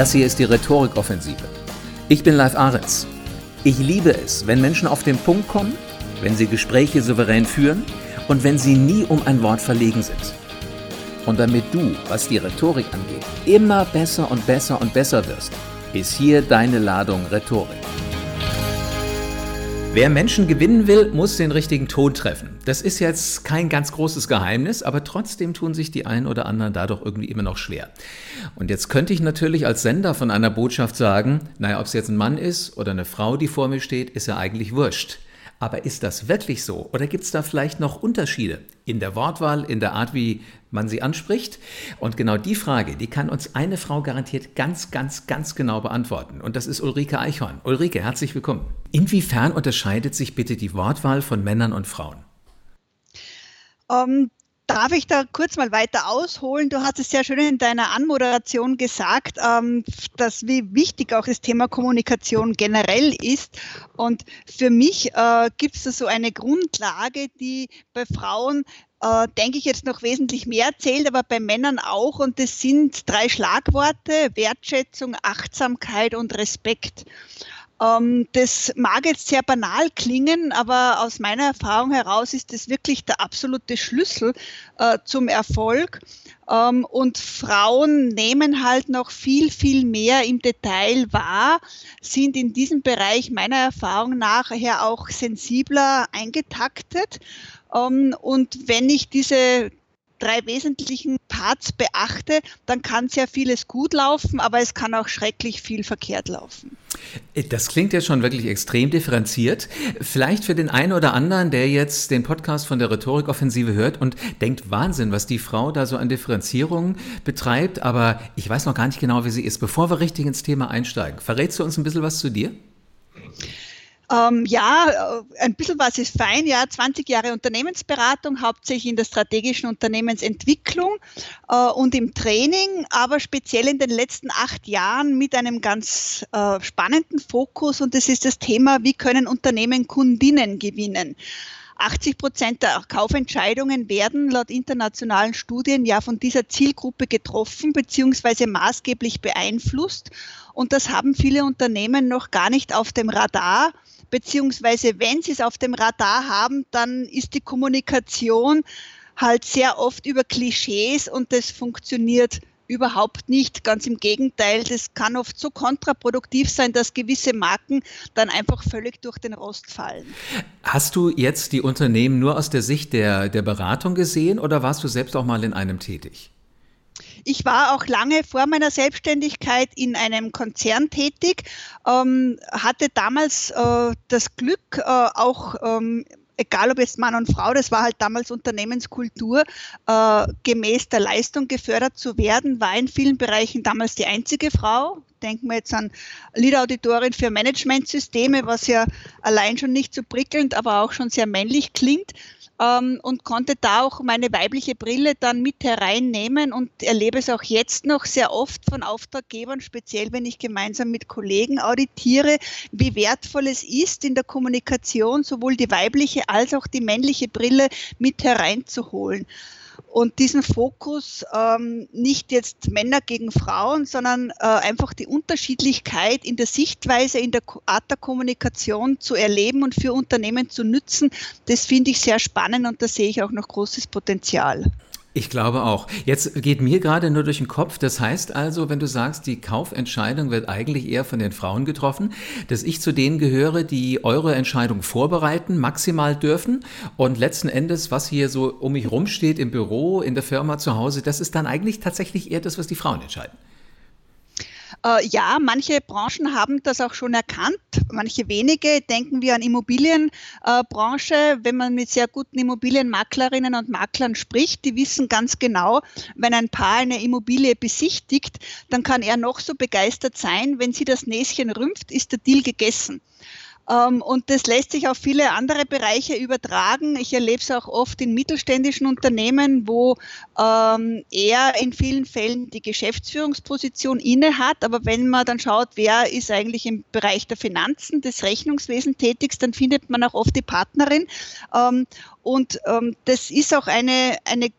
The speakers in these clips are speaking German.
Das hier ist die Rhetorikoffensive. Ich bin Live Ahrens. Ich liebe es, wenn Menschen auf den Punkt kommen, wenn sie Gespräche souverän führen und wenn sie nie um ein Wort verlegen sind. Und damit du, was die Rhetorik angeht, immer besser und besser und besser wirst, ist hier deine Ladung Rhetorik. Wer Menschen gewinnen will, muss den richtigen Ton treffen. Das ist jetzt kein ganz großes Geheimnis, aber trotzdem tun sich die einen oder anderen da doch irgendwie immer noch schwer. Und jetzt könnte ich natürlich als Sender von einer Botschaft sagen, naja, ob es jetzt ein Mann ist oder eine Frau, die vor mir steht, ist ja eigentlich wurscht. Aber ist das wirklich so? Oder gibt es da vielleicht noch Unterschiede in der Wortwahl, in der Art, wie man sie anspricht? Und genau die Frage, die kann uns eine Frau garantiert ganz, ganz, ganz genau beantworten. Und das ist Ulrike Eichhorn. Ulrike, herzlich willkommen. Inwiefern unterscheidet sich bitte die Wortwahl von Männern und Frauen? Um, ähm, Darf ich da kurz mal weiter ausholen? Du hast es sehr schön in deiner Anmoderation gesagt, ähm, dass wie wichtig auch das Thema Kommunikation generell ist. Und für mich äh, gibt es da so eine Grundlage, die bei Frauen äh, denke ich jetzt noch wesentlich mehr zählt, aber bei Männern auch. Und das sind drei Schlagworte, Wertschätzung, Achtsamkeit und Respekt. Ähm, das mag jetzt sehr banal klingen, aber aus meiner Erfahrung heraus ist das wirklich der absolute Schlüssel äh, zum Erfolg. Ähm, und Frauen nehmen halt noch viel, viel mehr im Detail wahr, sind in diesem Bereich meiner Erfahrung nach her auch sensibler eingetaktet. Ähm, und wenn ich diese drei wesentlichen Parts beachte, dann kann sehr vieles gut laufen, aber es kann auch schrecklich viel verkehrt laufen. Das klingt ja schon wirklich extrem differenziert. Vielleicht für den einen oder anderen, der jetzt den Podcast von der Rhetorikoffensive hört und denkt, Wahnsinn, was die Frau da so an Differenzierung betreibt, aber ich weiß noch gar nicht genau, wie sie ist. Bevor wir richtig ins Thema einsteigen, verrätst du uns ein bisschen was zu dir? Ähm, ja, äh, ein bisschen was ist fein. Ja, 20 Jahre Unternehmensberatung, hauptsächlich in der strategischen Unternehmensentwicklung äh, und im Training, aber speziell in den letzten acht Jahren mit einem ganz äh, spannenden Fokus und das ist das Thema, wie können Unternehmen Kundinnen gewinnen. 80 Prozent der Kaufentscheidungen werden laut internationalen Studien ja von dieser Zielgruppe getroffen bzw. maßgeblich beeinflusst. Und das haben viele Unternehmen noch gar nicht auf dem Radar beziehungsweise wenn sie es auf dem Radar haben, dann ist die Kommunikation halt sehr oft über Klischees und das funktioniert überhaupt nicht. Ganz im Gegenteil, das kann oft so kontraproduktiv sein, dass gewisse Marken dann einfach völlig durch den Rost fallen. Hast du jetzt die Unternehmen nur aus der Sicht der, der Beratung gesehen oder warst du selbst auch mal in einem tätig? Ich war auch lange vor meiner Selbstständigkeit in einem Konzern tätig, ähm, hatte damals äh, das Glück, äh, auch ähm, egal ob jetzt Mann und Frau, das war halt damals Unternehmenskultur, äh, gemäß der Leistung gefördert zu werden, war in vielen Bereichen damals die einzige Frau. Denken wir jetzt an Lead-Auditorin für Managementsysteme, was ja allein schon nicht so prickelnd, aber auch schon sehr männlich klingt ähm, und konnte da auch meine weibliche Brille dann mit hereinnehmen und erlebe es auch jetzt noch sehr oft von Auftraggebern, speziell wenn ich gemeinsam mit Kollegen auditiere, wie wertvoll es ist, in der Kommunikation sowohl die weibliche als auch die männliche Brille mit hereinzuholen und diesen Fokus ähm, nicht jetzt Männer gegen Frauen, sondern äh, einfach die Unterschiedlichkeit in der Sichtweise, in der Art der Kommunikation zu erleben und für Unternehmen zu nützen, das finde ich sehr spannend und da sehe ich auch noch großes Potenzial. Ich glaube auch. Jetzt geht mir gerade nur durch den Kopf, das heißt also, wenn du sagst, die Kaufentscheidung wird eigentlich eher von den Frauen getroffen, dass ich zu denen gehöre, die eure Entscheidung vorbereiten, maximal dürfen und letzten Endes, was hier so um mich rumsteht im Büro, in der Firma, zu Hause, das ist dann eigentlich tatsächlich eher das, was die Frauen entscheiden. Äh, ja, manche Branchen haben das auch schon erkannt, manche wenige. Denken wir an Immobilienbranche. Äh, wenn man mit sehr guten Immobilienmaklerinnen und Maklern spricht, die wissen ganz genau, wenn ein Paar eine Immobilie besichtigt, dann kann er noch so begeistert sein. Wenn sie das Näschen rümpft, ist der Deal gegessen. Ähm, und das lässt sich auf viele andere Bereiche übertragen. Ich erlebe es auch oft in mittelständischen Unternehmen, wo ähm, er in vielen Fällen die Geschäftsführungsposition inne hat. Aber wenn man dann schaut, wer ist eigentlich im Bereich der Finanzen, des Rechnungswesens tätig, dann findet man auch oft die Partnerin. Ähm, und das ist auch eine, eine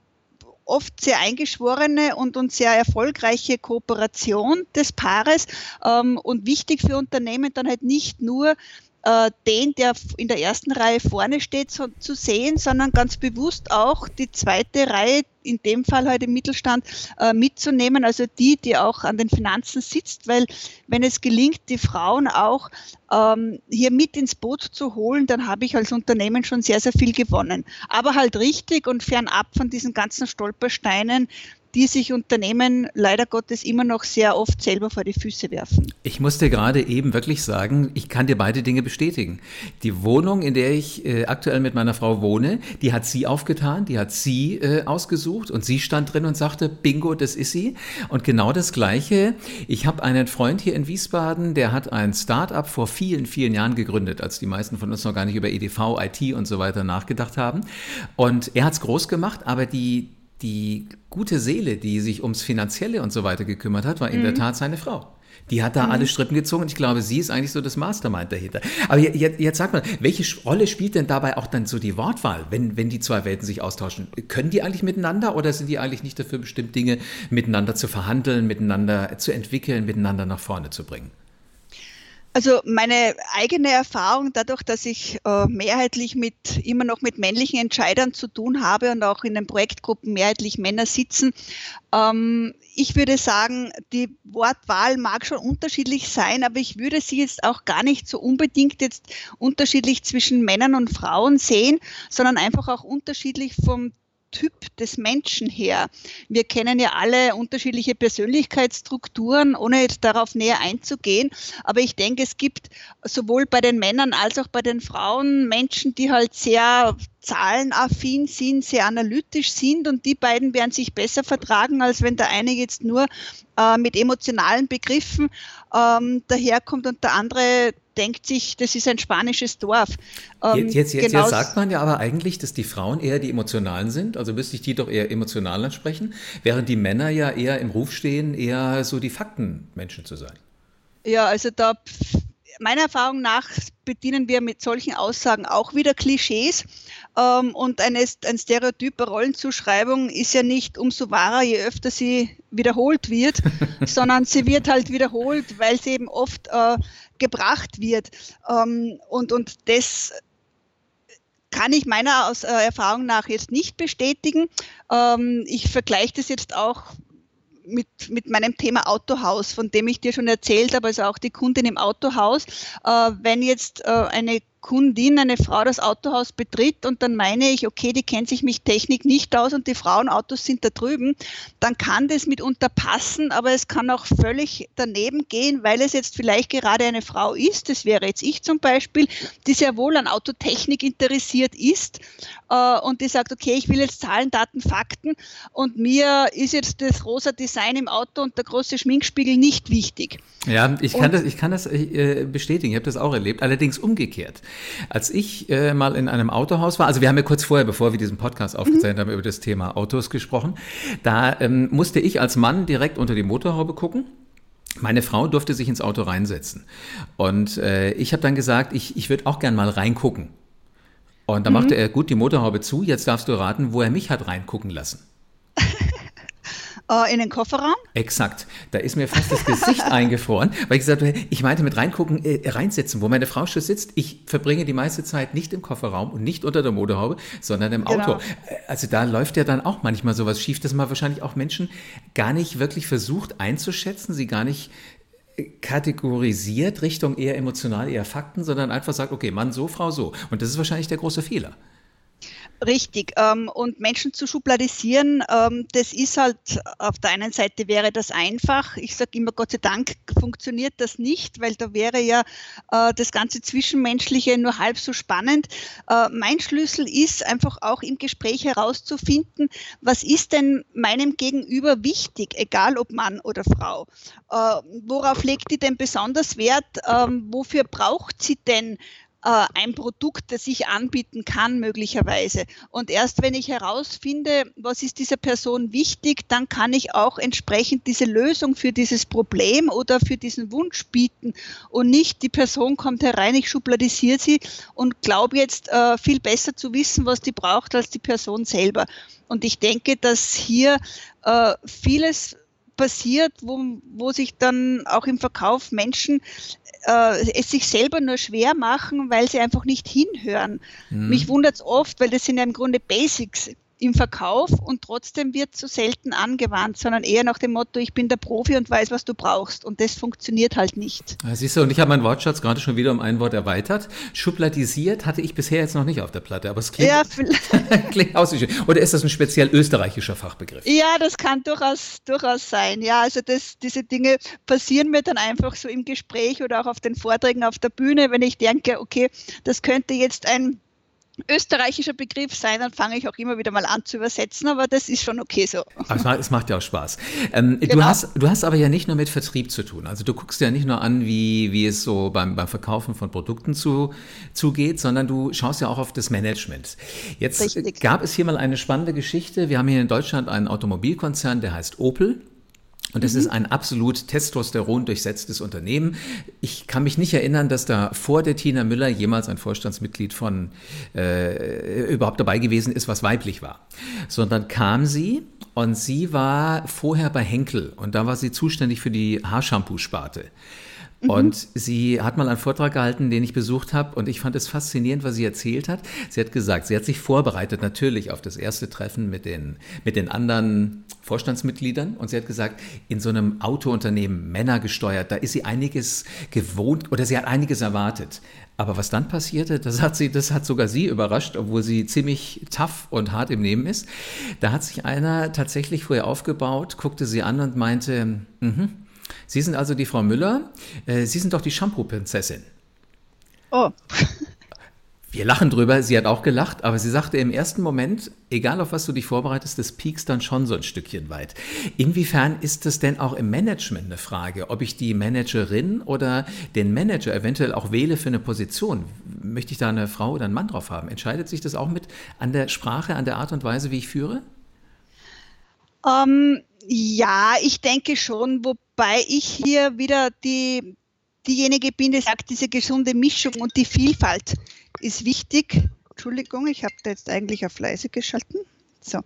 oft sehr eingeschworene und, und sehr erfolgreiche Kooperation des Paares ähm, und wichtig für Unternehmen dann halt nicht nur äh, den, der in der ersten Reihe vorne steht, so, zu sehen, sondern ganz bewusst auch die zweite Reihe, in dem Fall halt im Mittelstand, äh, mitzunehmen, also die, die auch an den Finanzen sitzt, weil wenn es gelingt, die Frauen auch ähm, hier mit ins Boot zu holen, dann habe ich als Unternehmen schon sehr, sehr viel gewonnen. Aber halt richtig und fernab von diesen ganzen Stolpersteinen, die sich Unternehmen leider Gottes immer noch sehr oft selber vor die Füße werfen. Ich musste gerade eben wirklich sagen, ich kann dir beide Dinge bestätigen. Die Wohnung, in der ich äh, aktuell mit meiner Frau wohne, die hat sie aufgetan, die hat sie äh, ausgesucht und sie stand drin und sagte, bingo, das ist sie. Und genau das Gleiche, ich habe einen Freund hier in Wiesbaden, der hat ein Start-up vor vielen, vielen Jahren gegründet, als die meisten von uns noch gar nicht über EDV, IT und so weiter nachgedacht haben. Und er hat es groß gemacht, aber die die gute Seele, die sich ums Finanzielle und so weiter gekümmert hat, war in der mhm. Tat seine Frau. Die hat da mhm. alle Strippen gezogen und ich glaube, sie ist eigentlich so das Mastermind dahinter. Aber jetzt, jetzt sag mal, welche Rolle spielt denn dabei auch dann so die Wortwahl, wenn, wenn die zwei Welten sich austauschen? Können die eigentlich miteinander oder sind die eigentlich nicht dafür bestimmt, Dinge miteinander zu verhandeln, miteinander zu entwickeln, miteinander nach vorne zu bringen? Also meine eigene Erfahrung, dadurch, dass ich äh, mehrheitlich mit immer noch mit männlichen Entscheidern zu tun habe und auch in den Projektgruppen mehrheitlich Männer sitzen, ähm, ich würde sagen, die Wortwahl mag schon unterschiedlich sein, aber ich würde sie jetzt auch gar nicht so unbedingt jetzt unterschiedlich zwischen Männern und Frauen sehen, sondern einfach auch unterschiedlich vom Typ des Menschen her. Wir kennen ja alle unterschiedliche Persönlichkeitsstrukturen, ohne jetzt darauf näher einzugehen. Aber ich denke, es gibt sowohl bei den Männern als auch bei den Frauen Menschen, die halt sehr zahlenaffin sind, sehr analytisch sind und die beiden werden sich besser vertragen, als wenn der eine jetzt nur äh, mit emotionalen Begriffen ähm, daherkommt und der andere denkt sich, das ist ein spanisches Dorf. Ähm, jetzt, jetzt, jetzt, jetzt, sagt man ja aber eigentlich, dass die Frauen eher die Emotionalen sind, also müsste ich die doch eher emotional ansprechen, während die Männer ja eher im Ruf stehen, eher so die Faktenmenschen zu sein. Ja, also da meiner Erfahrung nach bedienen wir mit solchen Aussagen auch wieder Klischees. Ähm, und eine, ein Stereotyp Rollenzuschreibung ist ja nicht umso wahrer, je öfter sie wiederholt wird, sondern sie wird halt wiederholt, weil sie eben oft äh, gebracht wird. Ähm, und, und das kann ich meiner aus, äh, Erfahrung nach jetzt nicht bestätigen. Ähm, ich vergleiche das jetzt auch mit, mit meinem Thema Autohaus, von dem ich dir schon erzählt habe, also auch die Kundin im Autohaus. Äh, wenn jetzt äh, eine Kundin, eine Frau das Autohaus betritt und dann meine ich, okay, die kennt sich mit Technik nicht aus und die Frauenautos sind da drüben, dann kann das mitunter passen, aber es kann auch völlig daneben gehen, weil es jetzt vielleicht gerade eine Frau ist, das wäre jetzt ich zum Beispiel, die sehr wohl an Autotechnik interessiert ist äh, und die sagt, okay, ich will jetzt Zahlen, Daten, Fakten und mir ist jetzt das rosa Design im Auto und der große Schminkspiegel nicht wichtig. Ja, ich kann und, das, ich kann das äh, bestätigen, ich habe das auch erlebt, allerdings umgekehrt. Als ich äh, mal in einem Autohaus war, also wir haben ja kurz vorher, bevor wir diesen Podcast aufgezeichnet mhm. haben, über das Thema Autos gesprochen, da ähm, musste ich als Mann direkt unter die Motorhaube gucken. Meine Frau durfte sich ins Auto reinsetzen. Und äh, ich habe dann gesagt, ich, ich würde auch gern mal reingucken. Und da mhm. machte er gut die Motorhaube zu. Jetzt darfst du raten, wo er mich hat reingucken lassen. Äh, in den Kofferraum? Exakt. Da ist mir fast das Gesicht eingefroren, weil ich gesagt habe, ich meinte mit reingucken, äh, reinsetzen, wo meine Frau schon sitzt. Ich verbringe die meiste Zeit nicht im Kofferraum und nicht unter der Motorhaube, sondern im genau. Auto. Äh, also da läuft ja dann auch manchmal sowas schief, dass man wahrscheinlich auch Menschen gar nicht wirklich versucht einzuschätzen, sie gar nicht äh, kategorisiert Richtung eher emotional, eher Fakten, sondern einfach sagt, okay, Mann so, Frau so. Und das ist wahrscheinlich der große Fehler. Richtig. Ähm, und Menschen zu schubladisieren, ähm, das ist halt, auf der einen Seite wäre das einfach. Ich sage immer, Gott sei Dank funktioniert das nicht, weil da wäre ja äh, das ganze Zwischenmenschliche nur halb so spannend. Äh, mein Schlüssel ist einfach auch im Gespräch herauszufinden, was ist denn meinem Gegenüber wichtig, egal ob Mann oder Frau. Äh, worauf legt die denn besonders Wert? Ähm, wofür braucht sie denn äh, ein Produkt, das ich anbieten kann, möglicherweise. Und erst wenn ich herausfinde, was ist dieser Person wichtig, dann kann ich auch entsprechend diese Lösung für dieses Problem oder für diesen Wunsch bieten und nicht die Person kommt herein, ich schubladisiere sie und glaube jetzt äh, viel besser zu wissen, was die braucht, als die Person selber. Und ich denke, dass hier äh, vieles passiert, wo, wo sich dann auch im Verkauf Menschen äh, es sich selber nur schwer machen, weil sie einfach nicht hinhören. Mhm. Mich wundert es oft, weil das sind ja im Grunde Basics im Verkauf und trotzdem wird so selten angewandt, sondern eher nach dem Motto, ich bin der Profi und weiß, was du brauchst. Und das funktioniert halt nicht. Ja, siehst du, und ich habe meinen Wortschatz gerade schon wieder um ein Wort erweitert. Schubladisiert hatte ich bisher jetzt noch nicht auf der Platte, aber es klingt, ja, klingt aussichtlich. Oder ist das ein speziell österreichischer Fachbegriff? Ja, das kann durchaus, durchaus sein. Ja, also das, diese Dinge passieren mir dann einfach so im Gespräch oder auch auf den Vorträgen auf der Bühne, wenn ich denke, okay, das könnte jetzt ein österreichischer Begriff sein, dann fange ich auch immer wieder mal an zu übersetzen, aber das ist schon okay so. Aber es macht ja auch Spaß. Ähm, genau. du, hast, du hast aber ja nicht nur mit Vertrieb zu tun. Also du guckst ja nicht nur an, wie, wie es so beim, beim Verkaufen von Produkten zu, zugeht, sondern du schaust ja auch auf das Management. Jetzt Richtig. gab es hier mal eine spannende Geschichte. Wir haben hier in Deutschland einen Automobilkonzern, der heißt Opel. Und es mhm. ist ein absolut Testosteron durchsetztes Unternehmen. Ich kann mich nicht erinnern, dass da vor der Tina Müller jemals ein Vorstandsmitglied von äh, überhaupt dabei gewesen ist, was weiblich war. Sondern kam sie und sie war vorher bei Henkel und da war sie zuständig für die Haarshampoo-Sparte. Mhm. Und sie hat mal einen Vortrag gehalten, den ich besucht habe, und ich fand es faszinierend, was sie erzählt hat. Sie hat gesagt, sie hat sich vorbereitet natürlich auf das erste Treffen mit den, mit den anderen Vorstandsmitgliedern und sie hat gesagt, in so einem Autounternehmen, Männer gesteuert, da ist sie einiges gewohnt oder sie hat einiges erwartet. Aber was dann passierte, das hat, sie, das hat sogar sie überrascht, obwohl sie ziemlich tough und hart im Leben ist. Da hat sich einer tatsächlich vorher aufgebaut, guckte sie an und meinte, mhm, Sie sind also die Frau Müller. Äh, Sie sind doch die Shampoo-Prinzessin. Oh. Wir lachen drüber, sie hat auch gelacht, aber sie sagte im ersten Moment, egal auf was du dich vorbereitest, das piekst dann schon so ein Stückchen weit. Inwiefern ist das denn auch im Management eine Frage, ob ich die Managerin oder den Manager eventuell auch wähle für eine Position? Möchte ich da eine Frau oder einen Mann drauf haben? Entscheidet sich das auch mit an der Sprache, an der Art und Weise, wie ich führe? Um, ähm, ja, ich denke schon, wobei ich hier wieder die, diejenige bin, die sagt, diese gesunde Mischung und die Vielfalt ist wichtig. Entschuldigung, ich habe da jetzt eigentlich auf leise geschalten. So.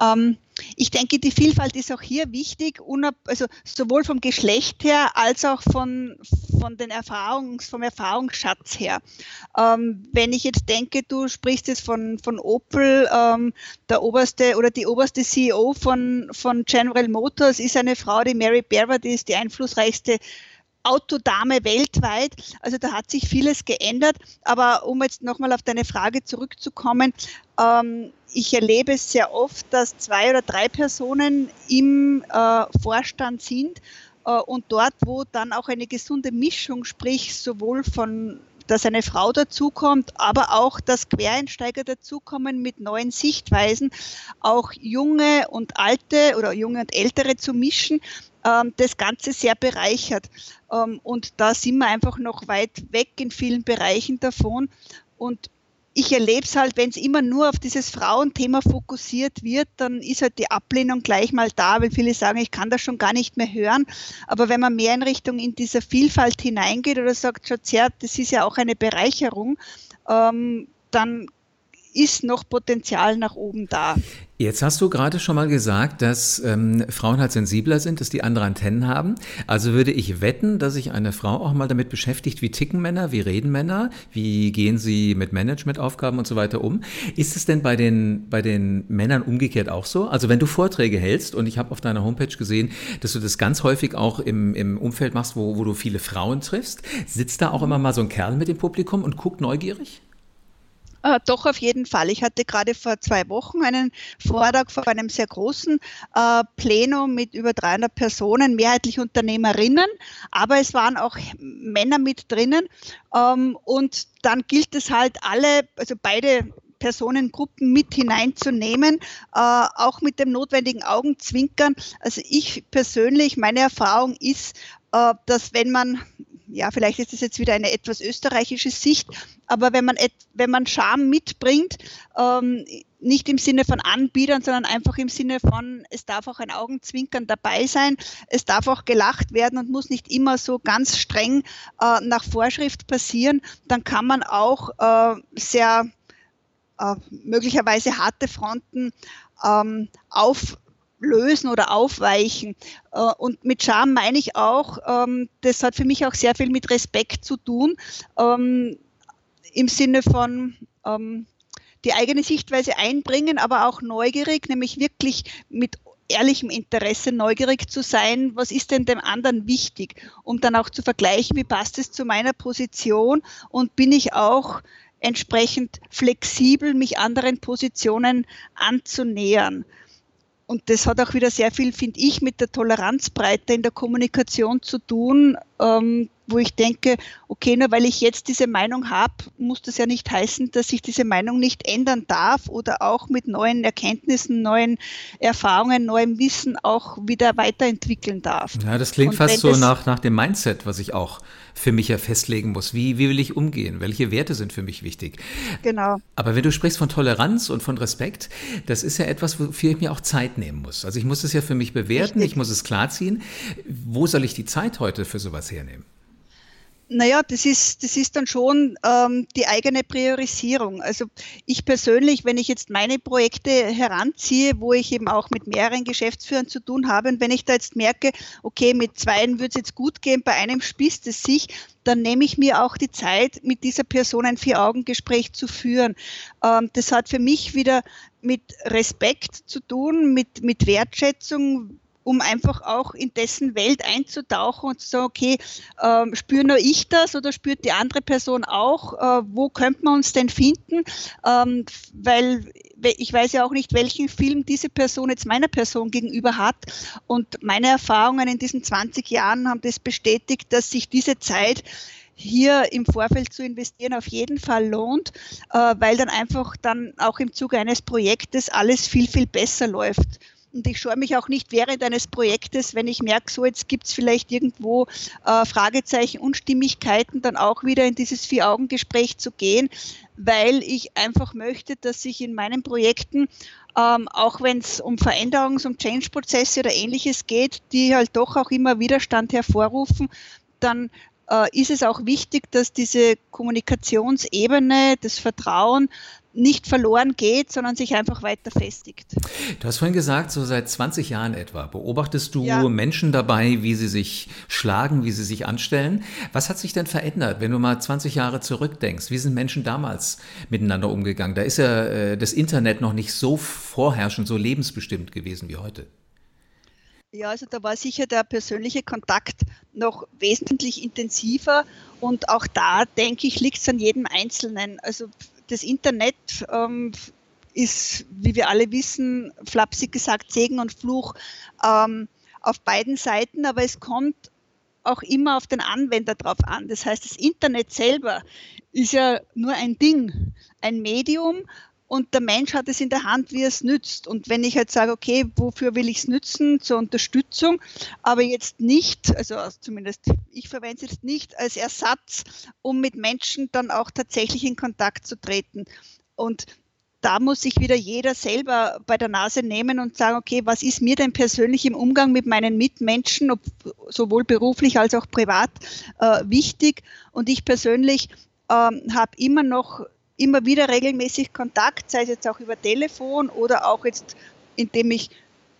Ähm, ich denke, die Vielfalt ist auch hier wichtig, also sowohl vom Geschlecht her als auch von, von den Erfahrungs, vom Erfahrungsschatz her. Ähm, wenn ich jetzt denke, du sprichst jetzt von, von Opel, ähm, der oberste oder die oberste CEO von, von General Motors ist eine Frau, die Mary Barber, die ist die einflussreichste Autodame weltweit. Also da hat sich vieles geändert. Aber um jetzt nochmal auf deine Frage zurückzukommen, ähm, ich erlebe es sehr oft, dass zwei oder drei Personen im äh, Vorstand sind äh, und dort, wo dann auch eine gesunde Mischung, sprich sowohl von dass eine Frau dazukommt, aber auch, dass Quereinsteiger dazukommen mit neuen Sichtweisen, auch junge und alte oder junge und ältere zu mischen, ähm, das Ganze sehr bereichert. Ähm, und da sind wir einfach noch weit weg in vielen Bereichen davon. Und ich erlebe es halt, wenn es immer nur auf dieses Frauenthema fokussiert wird, dann ist halt die Ablehnung gleich mal da, weil viele sagen, ich kann das schon gar nicht mehr hören. Aber wenn man mehr in Richtung in dieser Vielfalt hineingeht oder sagt, schaut her, das ist ja auch eine Bereicherung, ähm, dann ist noch Potenzial nach oben da. Jetzt hast du gerade schon mal gesagt, dass ähm, Frauen halt sensibler sind, dass die andere Antennen haben. Also würde ich wetten, dass sich eine Frau auch mal damit beschäftigt, wie ticken Männer, wie reden Männer, wie gehen sie mit Managementaufgaben und so weiter um. Ist es denn bei den, bei den Männern umgekehrt auch so? Also wenn du Vorträge hältst und ich habe auf deiner Homepage gesehen, dass du das ganz häufig auch im, im Umfeld machst, wo, wo du viele Frauen triffst, sitzt da auch immer mal so ein Kerl mit dem Publikum und guckt neugierig? Äh, doch, auf jeden Fall. Ich hatte gerade vor zwei Wochen einen Vortrag vor einem sehr großen äh, Plenum mit über 300 Personen, mehrheitlich Unternehmerinnen, aber es waren auch Männer mit drinnen. Ähm, und dann gilt es halt alle, also beide Personengruppen mit hineinzunehmen, äh, auch mit dem notwendigen Augenzwinkern. Also ich persönlich, meine Erfahrung ist, äh, dass wenn man ja, vielleicht ist das jetzt wieder eine etwas österreichische Sicht, aber wenn man, wenn man Scham mitbringt, ähm, nicht im Sinne von Anbietern, sondern einfach im Sinne von, es darf auch ein Augenzwinkern dabei sein, es darf auch gelacht werden und muss nicht immer so ganz streng äh, nach Vorschrift passieren, dann kann man auch äh, sehr äh, möglicherweise harte Fronten ähm, auf lösen oder aufweichen. Äh, und mit Charme meine ich auch, ähm, das hat für mich auch sehr viel mit Respekt zu tun, ähm, im Sinne von ähm, die eigene Sichtweise einbringen, aber auch neugierig, nämlich wirklich mit ehrlichem Interesse neugierig zu sein, was ist denn dem anderen wichtig, um dann auch zu vergleichen, wie passt es zu meiner Position und bin ich auch entsprechend flexibel, mich anderen Positionen anzunähern. Und das hat auch wieder sehr viel, finde ich, mit der Toleranzbreite in der Kommunikation zu tun, ähm, wo ich denke, okay, nur weil ich jetzt diese Meinung habe, muss das ja nicht heißen, dass ich diese Meinung nicht ändern darf oder auch mit neuen Erkenntnissen, neuen Erfahrungen, neuem Wissen auch wieder weiterentwickeln darf. Ja, das klingt fast so nach, nach dem Mindset, was ich auch für mich ja festlegen muss. Wie, wie will ich umgehen? Welche Werte sind für mich wichtig? Genau. Aber wenn du sprichst von Toleranz und von Respekt, das ist ja etwas, wofür ich mir auch Zeit nehmen muss. Also ich muss es ja für mich bewerten, Richtig. ich muss es klarziehen. Wo soll ich die Zeit heute für sowas hernehmen? Naja, das ist, das ist dann schon ähm, die eigene Priorisierung. Also ich persönlich, wenn ich jetzt meine Projekte heranziehe, wo ich eben auch mit mehreren Geschäftsführern zu tun habe, und wenn ich da jetzt merke, okay, mit zweien würde es jetzt gut gehen, bei einem spießt es sich, dann nehme ich mir auch die Zeit, mit dieser Person ein Vier-Augen-Gespräch zu führen. Ähm, das hat für mich wieder mit Respekt zu tun, mit, mit Wertschätzung, um einfach auch in dessen Welt einzutauchen und zu sagen, okay, ähm, spüre nur ich das oder spürt die andere Person auch? Äh, wo könnte man uns denn finden? Ähm, weil ich weiß ja auch nicht, welchen Film diese Person jetzt meiner Person gegenüber hat. Und meine Erfahrungen in diesen 20 Jahren haben das bestätigt, dass sich diese Zeit hier im Vorfeld zu investieren auf jeden Fall lohnt, äh, weil dann einfach dann auch im Zuge eines Projektes alles viel, viel besser läuft. Und ich scheue mich auch nicht während eines Projektes, wenn ich merke, so jetzt gibt es vielleicht irgendwo äh, Fragezeichen, Unstimmigkeiten, dann auch wieder in dieses Vier-Augen-Gespräch zu gehen, weil ich einfach möchte, dass sich in meinen Projekten, ähm, auch wenn es um Veränderungs-, um Change-Prozesse oder ähnliches geht, die halt doch auch immer Widerstand hervorrufen, dann ist es auch wichtig, dass diese Kommunikationsebene, das Vertrauen nicht verloren geht, sondern sich einfach weiter festigt. Du hast vorhin gesagt, so seit 20 Jahren etwa beobachtest du ja. Menschen dabei, wie sie sich schlagen, wie sie sich anstellen. Was hat sich denn verändert, wenn du mal 20 Jahre zurückdenkst? Wie sind Menschen damals miteinander umgegangen? Da ist ja äh, das Internet noch nicht so vorherrschend, so lebensbestimmt gewesen wie heute. Ja, also da war sicher der persönliche Kontakt noch wesentlich intensiver und auch da, denke ich, liegt es an jedem Einzelnen. Also das Internet ähm, ist, wie wir alle wissen, flapsig gesagt, Segen und Fluch ähm, auf beiden Seiten, aber es kommt auch immer auf den Anwender drauf an. Das heißt, das Internet selber ist ja nur ein Ding, ein Medium und der Mensch hat es in der Hand, wie er es nützt. Und wenn ich jetzt sage, okay, wofür will ich es nützen? Zur Unterstützung, aber jetzt nicht, also zumindest ich verwende es jetzt nicht als Ersatz, um mit Menschen dann auch tatsächlich in Kontakt zu treten. Und da muss sich wieder jeder selber bei der Nase nehmen und sagen, okay, was ist mir denn persönlich im Umgang mit meinen Mitmenschen, ob, sowohl beruflich als auch privat, äh, wichtig? Und ich persönlich ähm, habe immer noch immer wieder regelmäßig Kontakt, sei es jetzt auch über Telefon oder auch jetzt, indem ich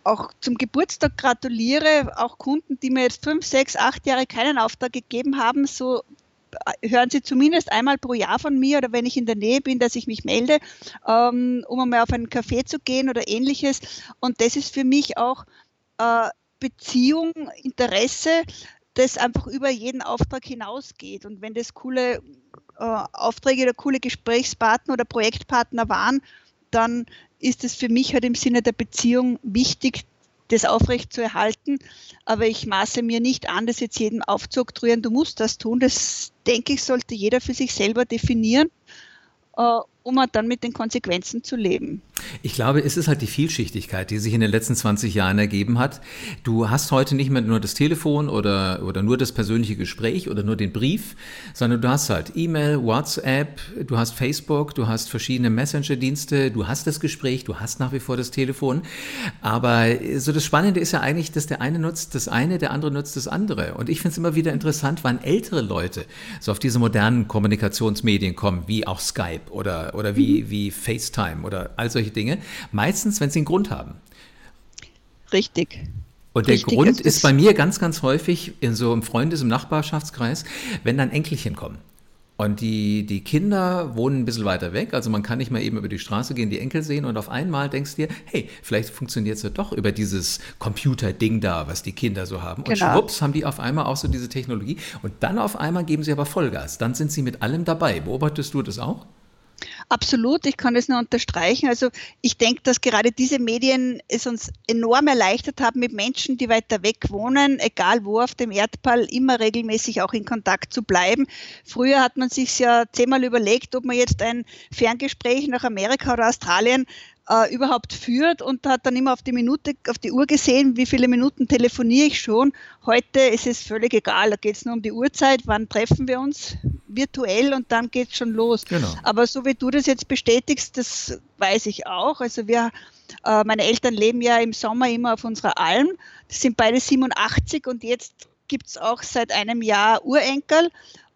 auch zum Geburtstag gratuliere, auch Kunden, die mir jetzt fünf, sechs, acht Jahre keinen Auftrag gegeben haben, so äh, hören Sie zumindest einmal pro Jahr von mir oder wenn ich in der Nähe bin, dass ich mich melde, ähm, um einmal auf einen Café zu gehen oder ähnliches. Und das ist für mich auch äh, Beziehung, Interesse, das einfach über jeden Auftrag hinausgeht. Und wenn das coole Aufträge oder coole Gesprächspartner oder Projektpartner waren, dann ist es für mich halt im Sinne der Beziehung wichtig, das aufrecht zu erhalten. Aber ich maße mir nicht an, das jetzt jedem aufzuoktroyieren, du musst das tun. Das denke ich, sollte jeder für sich selber definieren, äh, um dann mit den Konsequenzen zu leben. Ich glaube, es ist halt die Vielschichtigkeit, die sich in den letzten 20 Jahren ergeben hat. Du hast heute nicht mehr nur das Telefon oder, oder nur das persönliche Gespräch oder nur den Brief, sondern du hast halt E-Mail, WhatsApp, du hast Facebook, du hast verschiedene Messenger-Dienste, du hast das Gespräch, du hast nach wie vor das Telefon. Aber so das Spannende ist ja eigentlich, dass der eine nutzt das eine, der andere nutzt das andere. Und ich finde es immer wieder interessant, wann ältere Leute so auf diese modernen Kommunikationsmedien kommen, wie auch Skype oder, oder wie, wie FaceTime oder all solche Dinge. Meistens, wenn sie einen Grund haben. Richtig. Und der Richtig, Grund ist bei mir ganz, ganz häufig in so einem Freundes-, im Nachbarschaftskreis, wenn dann Enkelchen kommen. Und die, die Kinder wohnen ein bisschen weiter weg, also man kann nicht mal eben über die Straße gehen, die Enkel sehen und auf einmal denkst du dir, hey, vielleicht funktioniert es ja doch über dieses Computerding da, was die Kinder so haben. Und genau. schwupps haben die auf einmal auch so diese Technologie und dann auf einmal geben sie aber Vollgas. Dann sind sie mit allem dabei. Beobachtest du das auch? Absolut, ich kann das nur unterstreichen. Also ich denke, dass gerade diese Medien es uns enorm erleichtert haben, mit Menschen, die weiter weg wohnen, egal wo auf dem Erdball, immer regelmäßig auch in Kontakt zu bleiben. Früher hat man sich ja zehnmal überlegt, ob man jetzt ein Ferngespräch nach Amerika oder Australien äh, überhaupt führt und hat dann immer auf die Minute, auf die Uhr gesehen, wie viele Minuten telefoniere ich schon. Heute ist es völlig egal, da geht es nur um die Uhrzeit, wann treffen wir uns virtuell und dann geht es schon los. Genau. Aber so wie du das jetzt bestätigst, das weiß ich auch. Also wir, äh, meine Eltern leben ja im Sommer immer auf unserer Alm. Das sind beide 87 und jetzt gibt es auch seit einem Jahr Urenkel.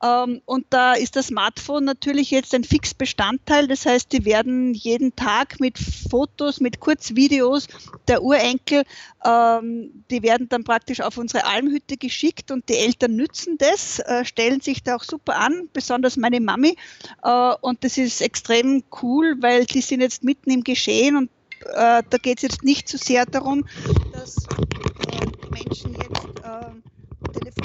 Ähm, und da ist das Smartphone natürlich jetzt ein Fixbestandteil. Das heißt, die werden jeden Tag mit Fotos, mit Kurzvideos der Urenkel, ähm, die werden dann praktisch auf unsere Almhütte geschickt und die Eltern nützen das, äh, stellen sich da auch super an, besonders meine Mami. Äh, und das ist extrem cool, weil die sind jetzt mitten im Geschehen und äh, da geht es jetzt nicht so sehr darum, dass Menschen jetzt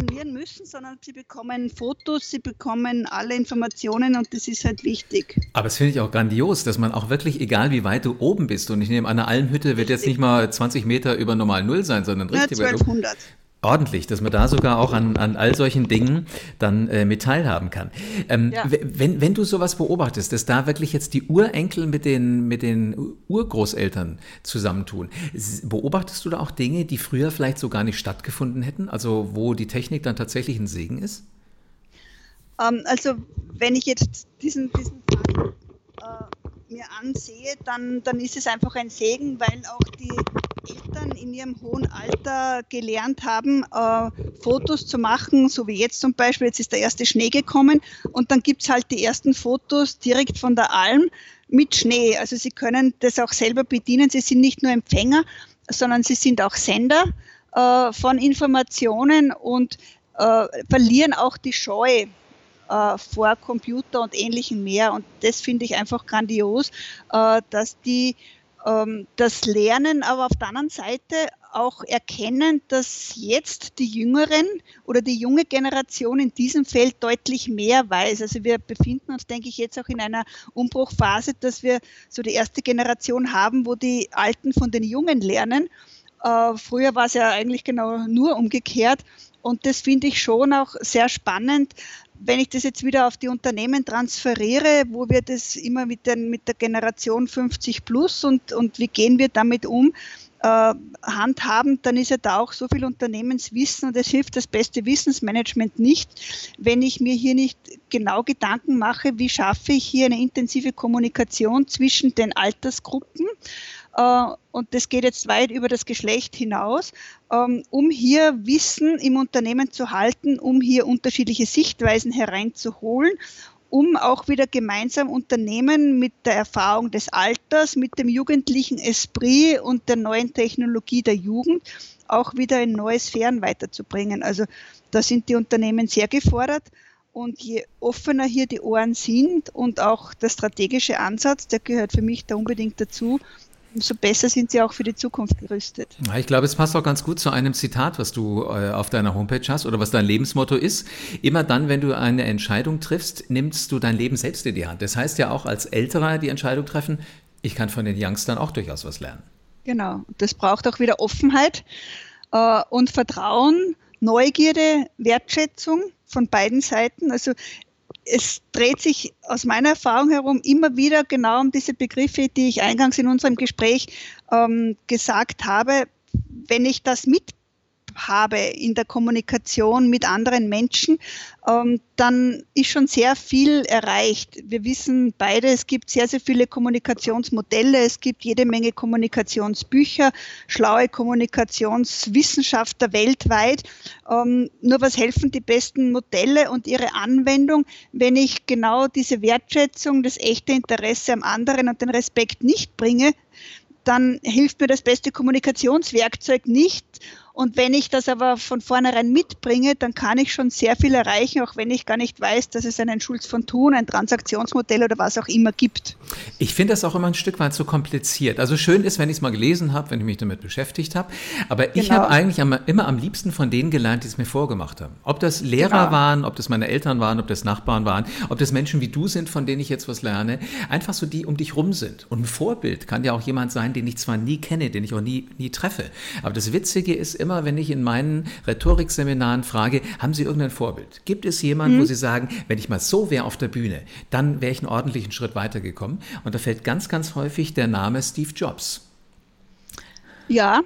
telefonieren müssen, sondern sie bekommen Fotos, sie bekommen alle Informationen und das ist halt wichtig. Aber es finde ich auch grandios, dass man auch wirklich, egal wie weit du oben bist, und ich nehme an, eine Almhütte wird jetzt nicht mal 20 Meter über normal Null sein, sondern richtig ja, 1200 ordentlich, dass man da sogar auch an, an all solchen Dingen dann äh, mit teilhaben kann. Ähm, ja. wenn, wenn du sowas beobachtest, dass da wirklich jetzt die Urenkel mit den, mit den Urgroßeltern zusammentun, beobachtest du da auch Dinge, die früher vielleicht so gar nicht stattgefunden hätten, also wo die Technik dann tatsächlich ein Segen ist? Ähm, also wenn ich jetzt diesen, diesen Fall äh, mir ansehe, dann, dann ist es einfach ein Segen, weil auch die Eltern in ihrem hohen Alter gelernt haben, äh, Fotos zu machen, so wie jetzt zum Beispiel, jetzt ist der erste Schnee gekommen und dann gibt es halt die ersten Fotos direkt von der Alm mit Schnee. Also sie können das auch selber bedienen. Sie sind nicht nur Empfänger, sondern sie sind auch Sender äh, von Informationen und äh, verlieren auch die Scheu äh, vor Computer und ähnlichem mehr. Und das finde ich einfach grandios, äh, dass die das Lernen, aber auf der anderen Seite auch erkennen, dass jetzt die Jüngeren oder die junge Generation in diesem Feld deutlich mehr weiß. Also wir befinden uns, denke ich, jetzt auch in einer Umbruchphase, dass wir so die erste Generation haben, wo die Alten von den Jungen lernen. Äh, früher war es ja eigentlich genau nur umgekehrt. Und das finde ich schon auch sehr spannend, wenn ich das jetzt wieder auf die Unternehmen transferiere, wo wir das immer mit, den, mit der Generation 50 plus und, und wie gehen wir damit um, äh, handhaben, dann ist ja da auch so viel Unternehmenswissen und es hilft das beste Wissensmanagement nicht, wenn ich mir hier nicht genau Gedanken mache, wie schaffe ich hier eine intensive Kommunikation zwischen den Altersgruppen und das geht jetzt weit über das Geschlecht hinaus, ähm, um hier Wissen im Unternehmen zu halten, um hier unterschiedliche Sichtweisen hereinzuholen um auch wieder gemeinsam Unternehmen mit der Erfahrung des Alters, mit dem jugendlichen Esprit und der neuen Technologie der Jugend auch wieder in neue Sphären weiterzubringen. Also da sind die Unternehmen sehr gefordert. Und je offener hier die Ohren sind und auch der strategische Ansatz, der gehört für mich da unbedingt dazu, umso besser sind sie auch für die Zukunft gerüstet. Ich glaube, es passt auch ganz gut zu einem Zitat, was du äh, auf deiner Homepage hast oder was dein Lebensmotto ist. Immer dann, wenn du eine Entscheidung triffst, nimmst du dein Leben selbst in die Hand. Das heißt ja auch als Älterer die Entscheidung treffen, ich kann von den Youngstern auch durchaus was lernen. Genau, das braucht auch wieder Offenheit äh, und Vertrauen, Neugierde, Wertschätzung von beiden Seiten. Also es dreht sich aus meiner Erfahrung herum immer wieder genau um diese Begriffe, die ich eingangs in unserem Gespräch ähm, gesagt habe. Wenn ich das mit habe in der Kommunikation mit anderen Menschen, ähm, dann ist schon sehr viel erreicht. Wir wissen beide, es gibt sehr, sehr viele Kommunikationsmodelle, es gibt jede Menge Kommunikationsbücher, schlaue Kommunikationswissenschaftler weltweit. Ähm, nur was helfen die besten Modelle und ihre Anwendung, wenn ich genau diese Wertschätzung, das echte Interesse am anderen und den Respekt nicht bringe, dann hilft mir das beste Kommunikationswerkzeug nicht und wenn ich das aber von vornherein mitbringe, dann kann ich schon sehr viel erreichen, auch wenn ich gar nicht weiß, dass es einen Schulz von Thun, ein Transaktionsmodell oder was auch immer gibt. Ich finde das auch immer ein Stück weit zu kompliziert. Also schön ist, wenn ich es mal gelesen habe, wenn ich mich damit beschäftigt habe. Aber genau. ich habe eigentlich immer am liebsten von denen gelernt, die es mir vorgemacht haben. Ob das Lehrer genau. waren, ob das meine Eltern waren, ob das Nachbarn waren, ob das Menschen wie du sind, von denen ich jetzt was lerne. Einfach so die um dich rum sind. Und ein Vorbild kann ja auch jemand sein, den ich zwar nie kenne, den ich auch nie, nie treffe. Aber das Witzige ist immer, wenn ich in meinen Rhetorikseminaren frage, haben Sie irgendein Vorbild? Gibt es jemanden, mhm. wo Sie sagen, wenn ich mal so wäre auf der Bühne, dann wäre ich einen ordentlichen Schritt weitergekommen? Und da fällt ganz, ganz häufig der Name Steve Jobs. Ja,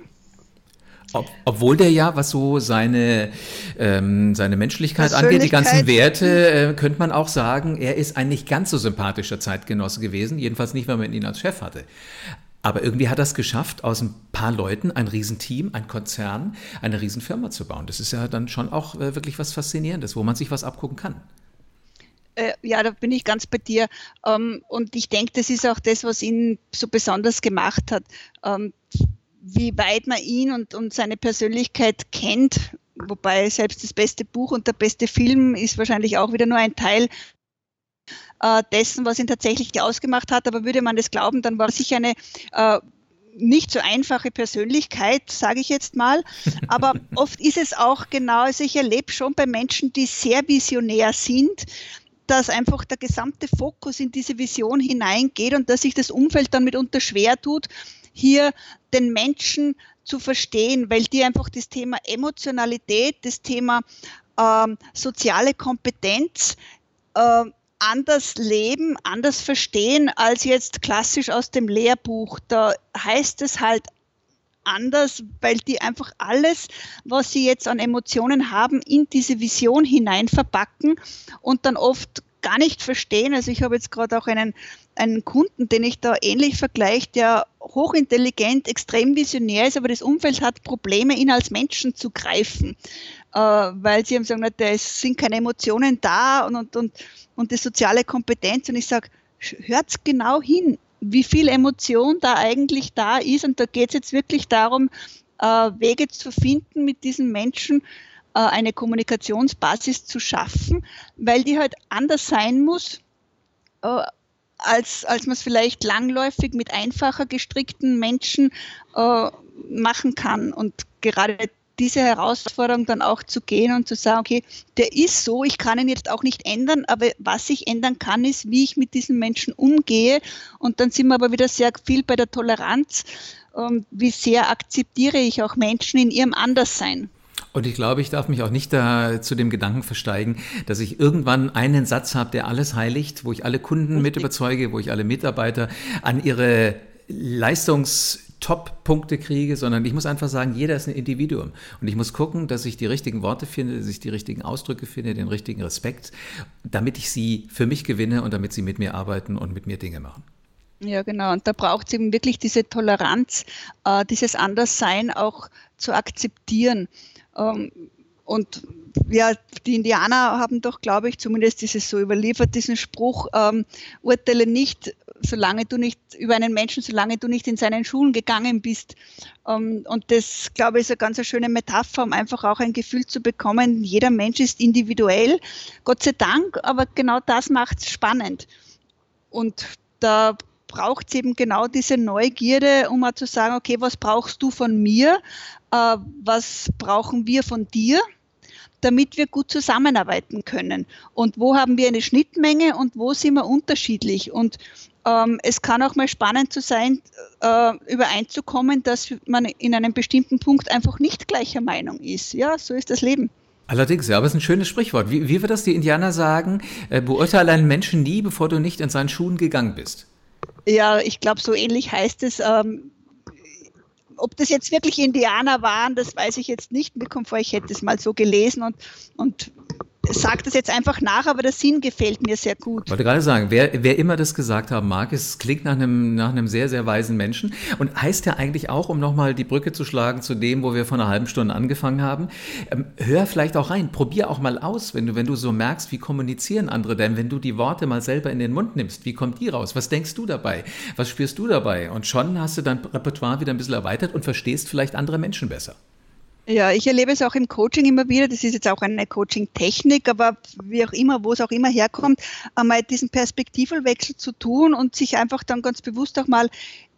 ob, obwohl der ja, was so seine, ähm, seine Menschlichkeit angeht, die ganzen Werte, äh, könnte man auch sagen, er ist ein nicht ganz so sympathischer Zeitgenosse gewesen, jedenfalls nicht, wenn man ihn als Chef hatte. Aber irgendwie hat er es geschafft, aus ein paar Leuten ein Riesenteam, ein Konzern, eine Riesenfirma zu bauen. Das ist ja dann schon auch äh, wirklich was Faszinierendes, wo man sich was abgucken kann. Äh, ja, da bin ich ganz bei dir. Ähm, und ich denke, das ist auch das, was ihn so besonders gemacht hat. Ähm, wie weit man ihn und, und seine Persönlichkeit kennt, wobei selbst das beste Buch und der beste Film ist wahrscheinlich auch wieder nur ein Teil äh, dessen, was ihn tatsächlich ausgemacht hat. Aber würde man das glauben, dann war sicher eine äh, nicht so einfache Persönlichkeit, sage ich jetzt mal. Aber oft ist es auch genau, also ich erlebe schon bei Menschen, die sehr visionär sind, dass einfach der gesamte Fokus in diese Vision hineingeht und dass sich das Umfeld dann mitunter schwer tut, hier den Menschen zu verstehen, weil die einfach das Thema Emotionalität, das Thema ähm, soziale Kompetenz äh, anders leben, anders verstehen als jetzt klassisch aus dem Lehrbuch. Da heißt es halt anders, weil die einfach alles, was sie jetzt an Emotionen haben, in diese Vision hinein verpacken und dann oft gar nicht verstehen. Also ich habe jetzt gerade auch einen, einen Kunden, den ich da ähnlich vergleiche, der hochintelligent, extrem visionär ist, aber das Umfeld hat Probleme, ihn als Menschen zu greifen, weil sie haben gesagt, es sind keine Emotionen da und, und, und, und die soziale Kompetenz. Und ich sage, hört genau hin, wie viel Emotion da eigentlich da ist. Und da geht es jetzt wirklich darum, äh, Wege zu finden mit diesen Menschen, äh, eine Kommunikationsbasis zu schaffen, weil die halt anders sein muss, äh, als, als man es vielleicht langläufig mit einfacher gestrickten Menschen äh, machen kann. Und gerade diese Herausforderung dann auch zu gehen und zu sagen, okay, der ist so, ich kann ihn jetzt auch nicht ändern, aber was ich ändern kann, ist, wie ich mit diesen Menschen umgehe. Und dann sind wir aber wieder sehr viel bei der Toleranz. Wie sehr akzeptiere ich auch Menschen in ihrem Anderssein? Und ich glaube, ich darf mich auch nicht da zu dem Gedanken versteigen, dass ich irgendwann einen Satz habe, der alles heiligt, wo ich alle Kunden Richtig. mit überzeuge, wo ich alle Mitarbeiter an ihre Leistungs Top-Punkte kriege, sondern ich muss einfach sagen, jeder ist ein Individuum. Und ich muss gucken, dass ich die richtigen Worte finde, dass ich die richtigen Ausdrücke finde, den richtigen Respekt, damit ich sie für mich gewinne und damit sie mit mir arbeiten und mit mir Dinge machen. Ja, genau. Und da braucht es eben wirklich diese Toleranz, äh, dieses Anderssein auch zu akzeptieren. Ähm, und ja, die Indianer haben doch, glaube ich, zumindest ist es so überliefert, diesen Spruch, ähm, urteile nicht, solange du nicht über einen Menschen, solange du nicht in seinen Schulen gegangen bist. Ähm, und das, glaube ich, ist eine ganz schöne Metapher, um einfach auch ein Gefühl zu bekommen, jeder Mensch ist individuell, Gott sei Dank, aber genau das macht es spannend. Und da braucht es eben genau diese Neugierde, um mal zu sagen, okay, was brauchst du von mir? Äh, was brauchen wir von dir? damit wir gut zusammenarbeiten können. Und wo haben wir eine Schnittmenge und wo sind wir unterschiedlich? Und ähm, es kann auch mal spannend zu sein, äh, übereinzukommen, dass man in einem bestimmten Punkt einfach nicht gleicher Meinung ist. Ja, so ist das Leben. Allerdings, ja, aber es ist ein schönes Sprichwort. Wie, wie wird das die Indianer sagen? Äh, beurteile einen Menschen nie, bevor du nicht in seinen Schuhen gegangen bist. Ja, ich glaube, so ähnlich heißt es. Ähm, ob das jetzt wirklich Indianer waren, das weiß ich jetzt nicht. Mir kommt vor, ich hätte es mal so gelesen und, und sage das jetzt einfach nach, aber der Sinn gefällt mir sehr gut. Ich wollte gerade sagen, wer, wer immer das gesagt haben mag, es klingt nach einem, nach einem sehr, sehr weisen Menschen und heißt ja eigentlich auch, um nochmal die Brücke zu schlagen zu dem, wo wir vor einer halben Stunde angefangen haben, ähm, hör vielleicht auch rein, probier auch mal aus, wenn du, wenn du so merkst, wie kommunizieren andere, denn wenn du die Worte mal selber in den Mund nimmst, wie kommt die raus? Was denkst du dabei? Was spürst du dabei? Und schon hast du dein Repertoire wieder ein bisschen erweitert und verstehst vielleicht andere Menschen besser. Ja, ich erlebe es auch im Coaching immer wieder. Das ist jetzt auch eine Coaching-Technik, aber wie auch immer, wo es auch immer herkommt, einmal diesen Perspektivwechsel zu tun und sich einfach dann ganz bewusst auch mal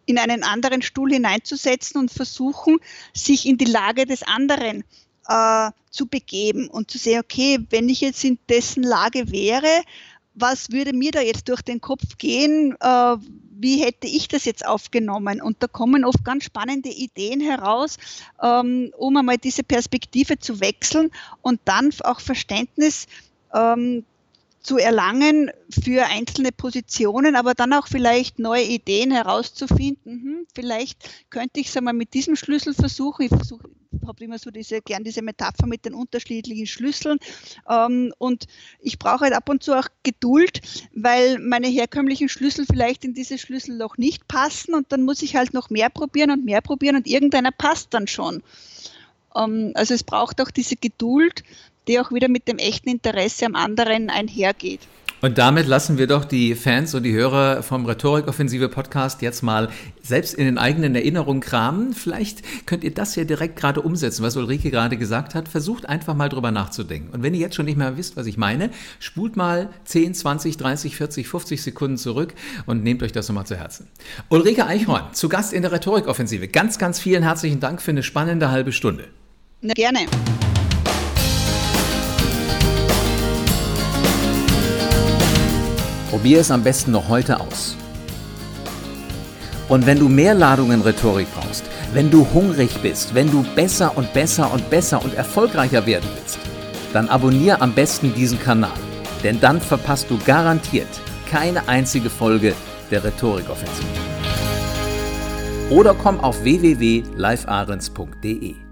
in einen anderen Stuhl hineinzusetzen und versuchen, sich in die Lage des anderen äh, zu begeben und zu sehen, okay, wenn ich jetzt in dessen Lage wäre, was würde mir da jetzt durch den Kopf gehen? Äh, wie hätte ich das jetzt aufgenommen? Und da kommen oft ganz spannende Ideen heraus, ähm, um einmal diese Perspektive zu wechseln und dann auch Verständnis ähm, zu erlangen für einzelne Positionen, aber dann auch vielleicht neue Ideen herauszufinden. Hm, vielleicht könnte ich es einmal mit diesem Schlüssel versuchen. Ich versuche habe immer so diese, gern diese Metapher mit den unterschiedlichen Schlüsseln. Ähm, und ich brauche halt ab und zu auch Geduld, weil meine herkömmlichen Schlüssel vielleicht in diese Schlüssel noch nicht passen und dann muss ich halt noch mehr probieren und mehr probieren und irgendeiner passt dann schon. Ähm, also es braucht auch diese Geduld, die auch wieder mit dem echten Interesse am anderen einhergeht. Und damit lassen wir doch die Fans und die Hörer vom Rhetorikoffensive Podcast jetzt mal selbst in den eigenen Erinnerungen kramen. Vielleicht könnt ihr das ja direkt gerade umsetzen, was Ulrike gerade gesagt hat. Versucht einfach mal drüber nachzudenken. Und wenn ihr jetzt schon nicht mehr wisst, was ich meine, spult mal 10, 20, 30, 40, 50 Sekunden zurück und nehmt euch das nochmal zu Herzen. Ulrike Eichhorn, zu Gast in der Rhetorikoffensive. Ganz, ganz vielen herzlichen Dank für eine spannende halbe Stunde. Na, gerne. Probier es am besten noch heute aus. Und wenn du mehr Ladungen Rhetorik brauchst, wenn du hungrig bist, wenn du besser und besser und besser und erfolgreicher werden willst, dann abonniere am besten diesen Kanal. Denn dann verpasst du garantiert keine einzige Folge der Rhetorikoffensive. Oder komm auf www.livearens.de.